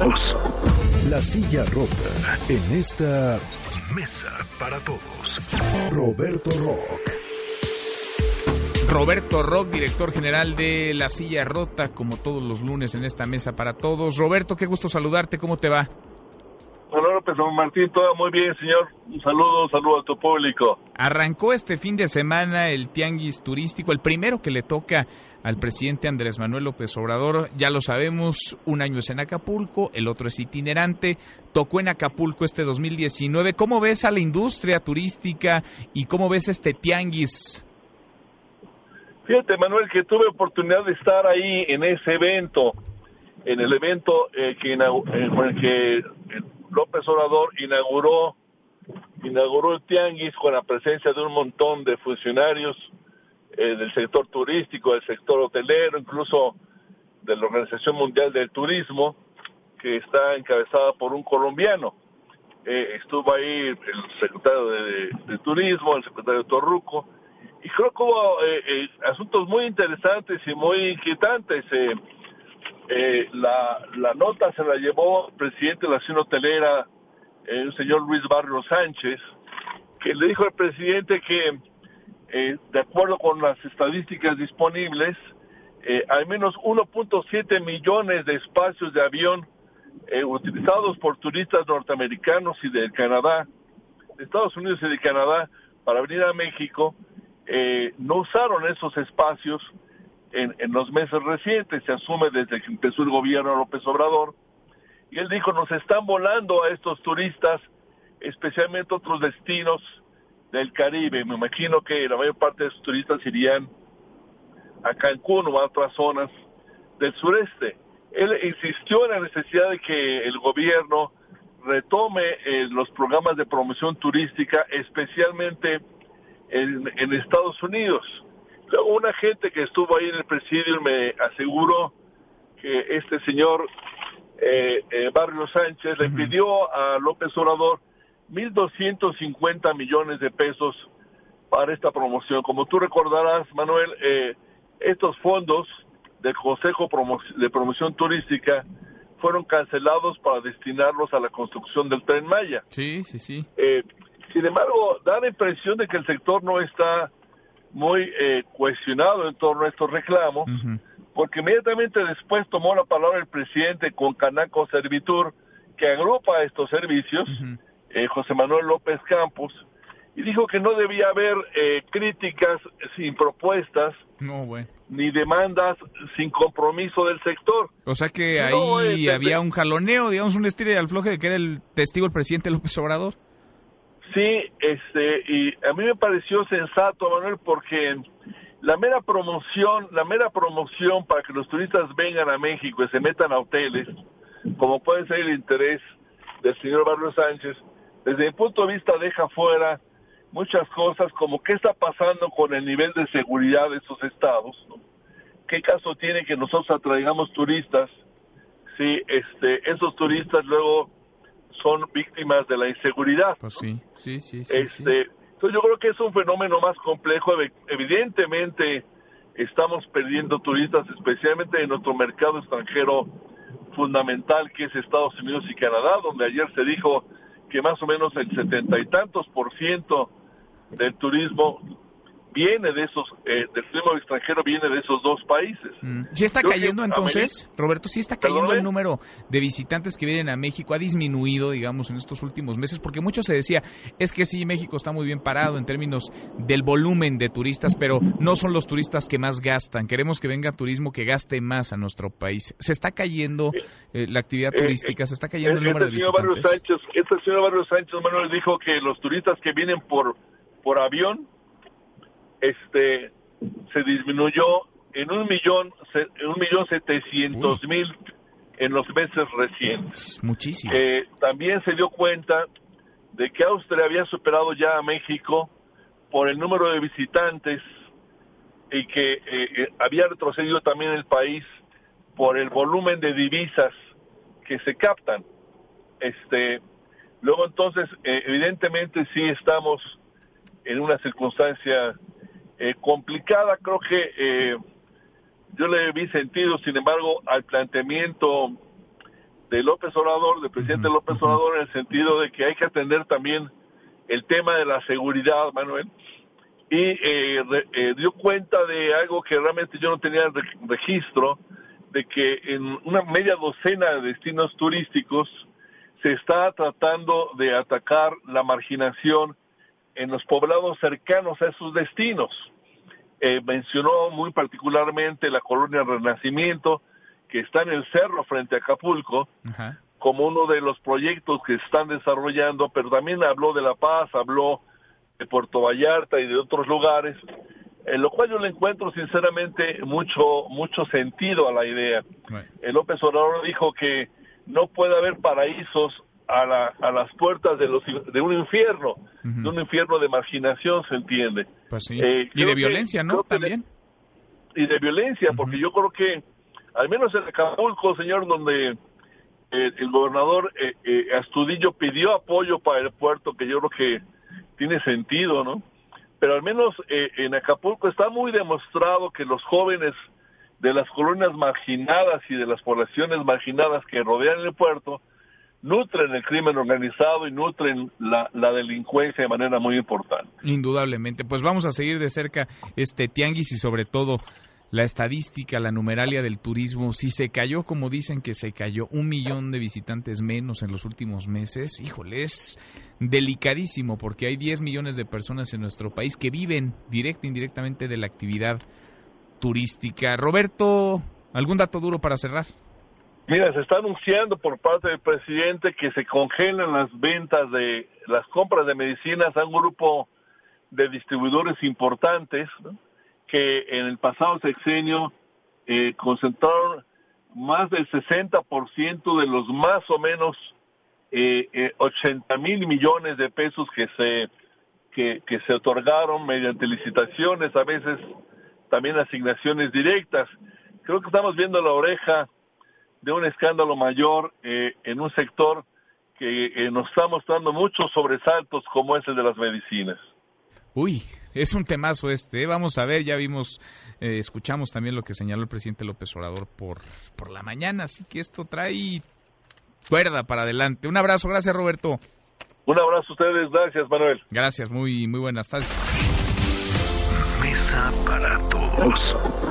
todos. La silla rota en esta mesa para todos. Roberto Rock. Roberto Rock, director general de La Silla Rota, como todos los lunes en esta mesa para todos. Roberto, qué gusto saludarte, ¿cómo te va? Hola López Martín, todo muy bien, señor. Un saludo, un saludo a tu público. Arrancó este fin de semana el tianguis turístico, el primero que le toca al presidente Andrés Manuel López Obrador. Ya lo sabemos, un año es en Acapulco, el otro es itinerante. Tocó en Acapulco este 2019. ¿Cómo ves a la industria turística y cómo ves este tianguis? Fíjate, Manuel, que tuve oportunidad de estar ahí en ese evento, en el evento eh, que, eh, con el que López Obrador inauguró inauguró el tianguis con la presencia de un montón de funcionarios eh, del sector turístico, del sector hotelero, incluso de la Organización Mundial del Turismo, que está encabezada por un colombiano. Eh, estuvo ahí el secretario de, Turismo, el secretario Torruco, y creo que hubo eh, asuntos muy interesantes y muy inquietantes. la, la nota se la llevó el presidente de la Ciudad Hotelera, el señor Luis Barrio Sánchez, que le dijo al presidente que, eh, de acuerdo con las estadísticas disponibles, eh, al menos 1.7 millones de espacios de avión eh, utilizados por turistas norteamericanos y de Canadá, de Estados Unidos y de Canadá, para venir a México, no usaron esos espacios en, en los meses recientes, se asume desde que empezó el gobierno López Obrador, y él dijo, nos están volando a estos turistas, especialmente otros destinos del Caribe. Me imagino que la mayor parte de esos turistas irían a Cancún o a otras zonas del sureste. Él insistió en la necesidad de que el gobierno retome eh, los programas de promoción turística, especialmente en, en, Estados Unidos. Luego una gente que estuvo ahí en el presidio me aseguró que este señor eh, eh, Barrio Sánchez le pidió a López Obrador 1.250 millones de pesos para esta promoción. Como tú recordarás, Manuel, eh, estos fondos del Consejo de Promoción Turística fueron cancelados para destinarlos a la construcción del tren Maya. Sí, sí, sí. Eh, sin embargo, da la impresión de que el sector no está muy eh, cuestionado en torno a estos reclamos porque inmediatamente después tomó la palabra el presidente con Canaco Servitur, que agrupa estos servicios, eh, José Manuel López Campos, y dijo que no debía haber eh, críticas sin propuestas, ni demandas sin compromiso del sector. O sea que ahí este, había un jaloneo, digamos, un estilo de alfloje de que era el testigo el presidente López Obrador. Sí, este, y a mí me pareció sensato, Manuel, porque la mera promoción, la mera promoción para que los turistas vengan a México y se metan a hoteles, como puede ser el interés del señor Barrio Sánchez, desde mi punto de vista deja fuera muchas cosas como qué está pasando con el nivel de seguridad de esos estados, qué caso tiene que nosotros atraigamos turistas si este esos turistas luego son víctimas de la inseguridad. Pues sí, sí, sí, sí, este, entonces yo creo que es un fenómeno más complejo. Evidentemente estamos perdiendo turistas, especialmente en nuestro mercado extranjero fundamental que es Estados Unidos y Canadá, donde ayer se dijo que más o menos el setenta y tantos por ciento del turismo viene de esos, eh, del turismo extranjero viene de esos dos países. Mm. ¿Sí está cayendo entonces, Roberto? ¿Sí está cayendo el número de visitantes que vienen a México? ¿Ha disminuido, digamos, en estos últimos meses? Porque mucho se decía, es que sí, México está muy bien parado en términos del volumen de turistas, pero no son los turistas que más gastan. Queremos que venga turismo que gaste más a nuestro país. ¿Se está cayendo eh, la actividad eh, turística? ¿Se está cayendo el número de este visitantes? Sánchez, este señor Barrio Sánchez Manuel dijo que los turistas que vienen por, por avión este se disminuyó en un millón un millón setecientos mil en los meses recientes. Muchísimo. Eh, también se dio cuenta de que Austria había superado ya a México por el número de visitantes y que eh, eh, había retrocedido también el país por el volumen de divisas que se captan. Este, luego entonces, evidentemente sí estamos en una circunstancia eh, complicada. Creo que eh, yo le vi sentido, sin embargo, al planteamiento de López Obrador, del presidente López Obrador, en el sentido de que hay que atender también el tema de la seguridad, Manuel, y eh, eh, dio cuenta de algo que realmente yo no tenía registro, de que en una media docena de destinos turísticos se está tratando de atacar la marginación en los poblados cercanos a esos destinos. Eh, mencionó muy particularmente la colonia Renacimiento, que está en el cerro frente a Acapulco, como uno de los proyectos que están desarrollando, pero también habló de La Paz, habló de Puerto Vallarta y de otros lugares, en lo cual yo le encuentro sinceramente mucho mucho sentido a la idea. El López Obrador dijo que no puede haber paraísos a, la, a las puertas de, los, de un infierno, de un infierno de marginación, se entiende. Pues sí. Eh, y de violencia, ¿no? También. y de violencia, porque yo creo que, al menos en Acapulco, señor, donde eh, el gobernador eh, Astudillo pidió apoyo para el puerto, que yo creo que tiene sentido, ¿no? Pero al menos en Acapulco está muy demostrado que los jóvenes de las colonias marginadas y de las poblaciones marginadas que rodean el puerto nutren el crimen organizado y nutren la, delincuencia de manera muy importante. Indudablemente. Pues vamos a seguir de cerca este tianguis y sobre todo la estadística, la numeralia del turismo, si se cayó como dicen que se cayó un millón de visitantes menos en los últimos meses, híjole, es delicadísimo porque hay 10 millones de personas en nuestro país que viven directa e indirectamente de la actividad turística. Roberto, ¿algún dato duro para cerrar? Mira, se está anunciando por parte del presidente que se congelan las ventas de las compras de medicinas a un grupo de distribuidores importantes que en el pasado sexenio eh, concentraron más del 60% de los más o menos eh, eh, 80 mil millones de pesos que se que, que se otorgaron mediante licitaciones, a veces también asignaciones directas. Creo que estamos viendo la oreja de un escándalo mayor eh, en un sector que eh, nos está mostrando muchos sobresaltos como es el de las medicinas. Uy, es un temazo este. ¿eh? Vamos a ver, ya vimos, escuchamos también lo que señaló el presidente López Obrador por, por la mañana, así que esto trae cuerda para adelante. Un abrazo, gracias Roberto. Un abrazo a ustedes, gracias Manuel. Gracias, muy, muy buenas tardes. Mesa para todos.